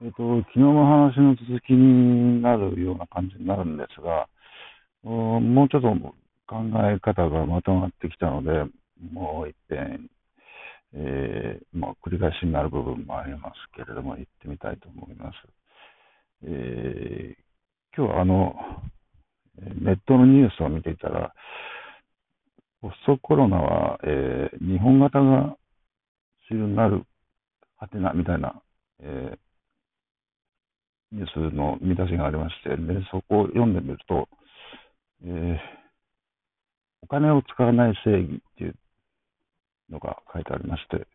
えっ、と、昨日の話の続きになるような感じになるんですが、もうちょっと考え方がまとまってきたので、もう一遍、えー、まあ、繰り返しになる部分もありますけれども、言ってみたいと思います。えー、今日はあの、ネットのニュースを見ていたら、ポストコロナは、えー、日本型が主流になる、はてなみたいな、えーニュースの見出しがありまして、でそこを読んでみると、えー、お金を使わない正義っていうのが書いてありまして、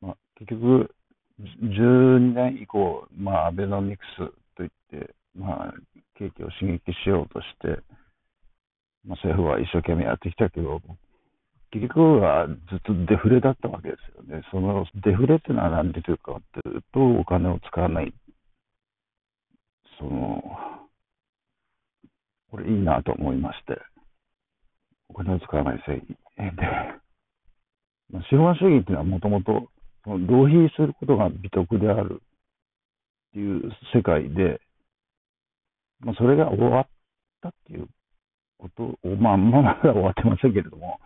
まあ、結局、12年以降、まあ、アベノミクスといって、まあ、景気を刺激しようとして、まあ、政府は一生懸命やってきたけど、結局はずっとデフレだったわけですよね。そのデフレっていうのは何でというかっていうと、お金を使わないその、これいいなと思いまして、お金を使わない正義。で、まあ、資本主義っていうのはもともと、浪費することが美徳であるっていう世界で、まあ、それが終わったっていうことを、まあ、まだ終わってませんけれども、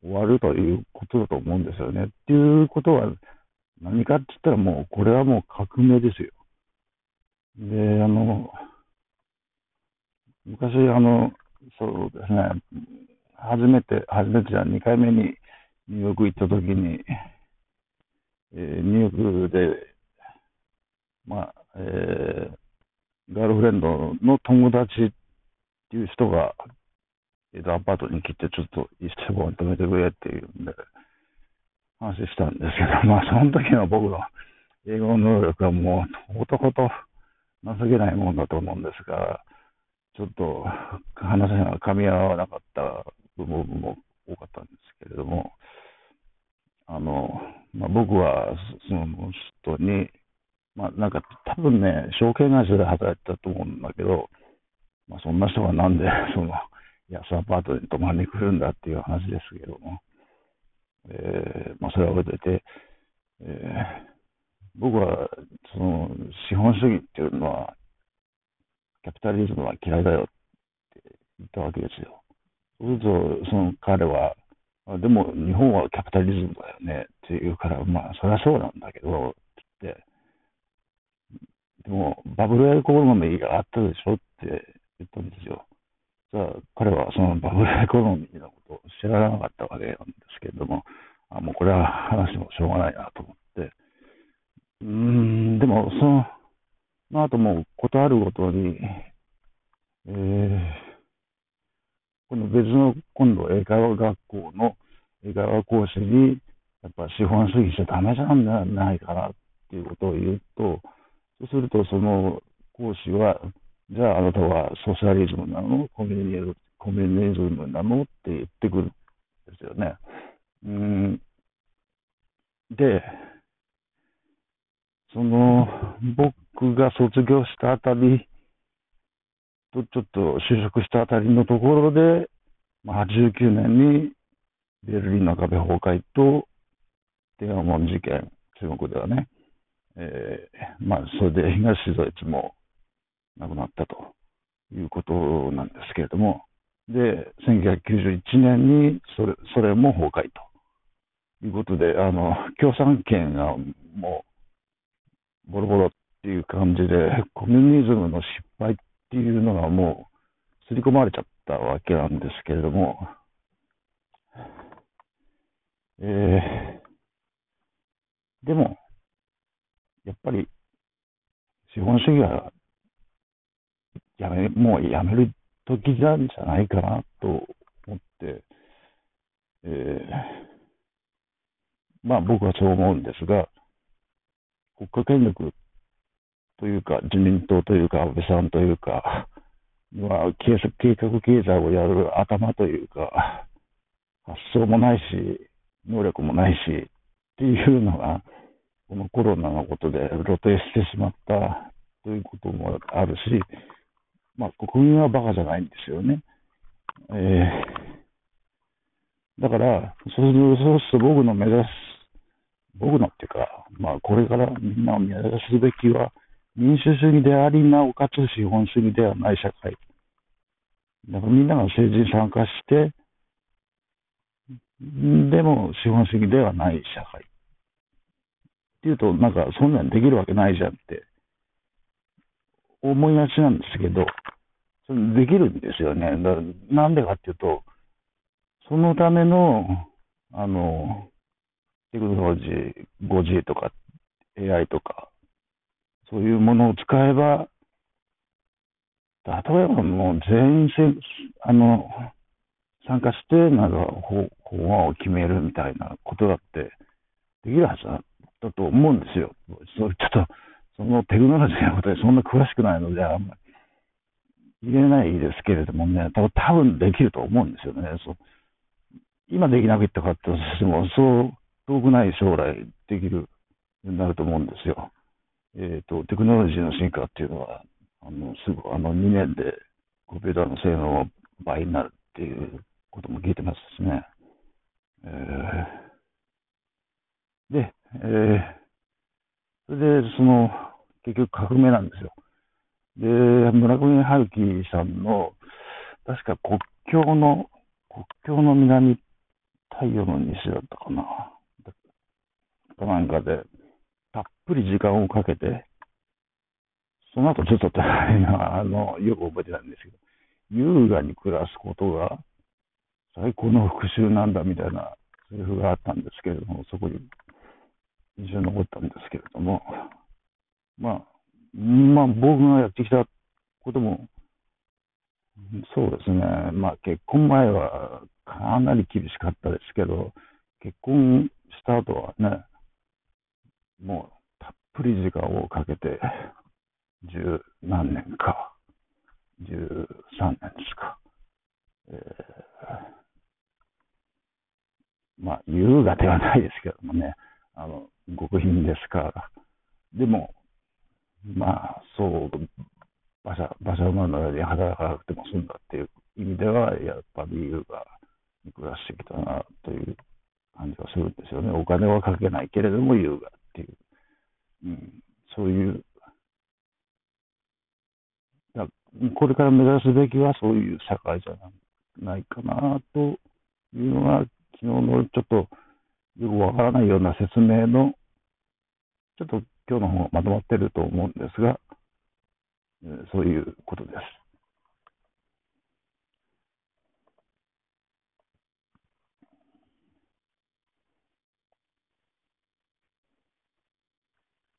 終わるということだと思うんですよね。っていうことは、何かって言ったらもう、これはもう革命ですよ。で、あの、昔、あの、そうですね、初めて、初めてじゃ2回目にニューヨーク行った時に、えー、ニューヨークで、まあ、えー、ガールフレンドの友達っていう人が、えー、とアパートに来て、ちょっと一緒に止めてくれっていうんで、話したんですけど、まあ、その時の僕の英語能力はもう、ほとほと、情けないもんだと思うんですが、ちょっと話が噛み合わなかった部分も多かったんですけれども、あの、まあ、僕はその人に、まあ、なんか多分ね、証券会社で働いてたと思うんだけど、まあ、そんな人がなんで その安アパートに泊まりに来るんだっていう話ですけども、えーまあ、それは置いといて、えー僕は、その、資本主義っていうのは、キャピタリズムは嫌いだよって言ったわけですよ。そうすると、その彼は、でも日本はキャピタリズムだよねって言うから、まあ、そりゃそうなんだけど、ってって、でも、バブルエコノミーがあったでしょって言ったんですよ。じゃあ、彼はそのバブルエコノミーのことを知らなかったわけなんですけれども、あもうこれは話もしょうがないなと思って、うん、でも、その、まあ、あともう、ことあるごとに、えー、この別の、今度、英会話学校の英会話講師に、やっぱ資本主義しちゃダメじゃないかなっていうことを言うと、そうすると、その講師は、じゃああなたはソーシャリズムなの？コミュニコミュニズムなの？って言ってくるんですよね。うん。で、その、僕が卒業したあたりと、ちょっと就職したあたりのところで、まあ、89年にベルリンの壁崩壊と天安門事件、中国ではね、えー、まあ、それで東ドイツも亡くなったということなんですけれども、で、1991年にそれそれも崩壊ということで、あの、共産権がもうボロボロっていう感じで、コミュニズムの失敗っていうのがもう、刷り込まれちゃったわけなんですけれども、えー、でも、やっぱり、資本主義は、やめ、もうやめる時なんじゃないかなと思って、えー、まあ僕はそう思うんですが、国家権力というか、自民党というか、安倍さんというか、まあ、計画経済をやる頭というか、発想もないし、能力もないし、っていうのが、このコロナのことで露呈してしまったということもあるし、まあ、国民はバカじゃないんですよね。えー、だから、そうすると僕の目指す僕のっていうか、まあ、これからみんなを目指すべきは、民主主義であり、なおかつ資本主義ではない社会。だからみんなが政治に参加して、でも資本主義ではない社会。っていうと、なんかそんなんできるわけないじゃんって思いがちなんですけど、それできるんですよね。だなんでかっていうと、そのための、あの、テクノロジー、5G とか AI とか、そういうものを使えば、例えばもう全員せあの参加して、なんか法案を決めるみたいなことだってできるはずだと思うんですよ。そちょっと、そのテクノロジーのことでそんな詳しくないので、あんまり言えないですけれどもね、多分できると思うんですよね。そう今できなかったかってしても、そう遠くない将来できるようになると思うんですよ。えっ、ー、と、テクノロジーの進化っていうのは、あの、すぐ、あの、2年でコンピューターの性能が倍になるっていうことも聞いてますしね。えー、で、えー、それで、その、結局革命なんですよ。で、村上春樹さんの、確か国境の、国境の南太陽の西だったかな。かなんかで、たっぷり時間をかけて、その後ちょっと あの、よく覚えてたんですけど、優雅に暮らすことが最高の復讐なんだみたいなセリフがあったんですけれども、そこに印象に残ったんですけれども、まあ、まあ僕がやってきたことも、そうですね、まあ結婚前はかなり厳しかったですけど、結婚した後はね、もうたっぷり時間をかけて、十何年か、十三年ですか、えー、まあ、優雅ではないですけどもね、あの、極貧ですから、でも、まあ、そう、馬車、馬車馬のように働かなくても済んだっていう意味では、やっぱり優雅に暮らしてきたなという感じがするんですよね。お金はかけないけれども優雅。っていう、うん、そういう。これから目指すべきはそういう社会じゃないかなというのが、昨日のちょっとよくわからないような説明の、ちょっと今日の方がまとまってると思うんですが、そういうことです。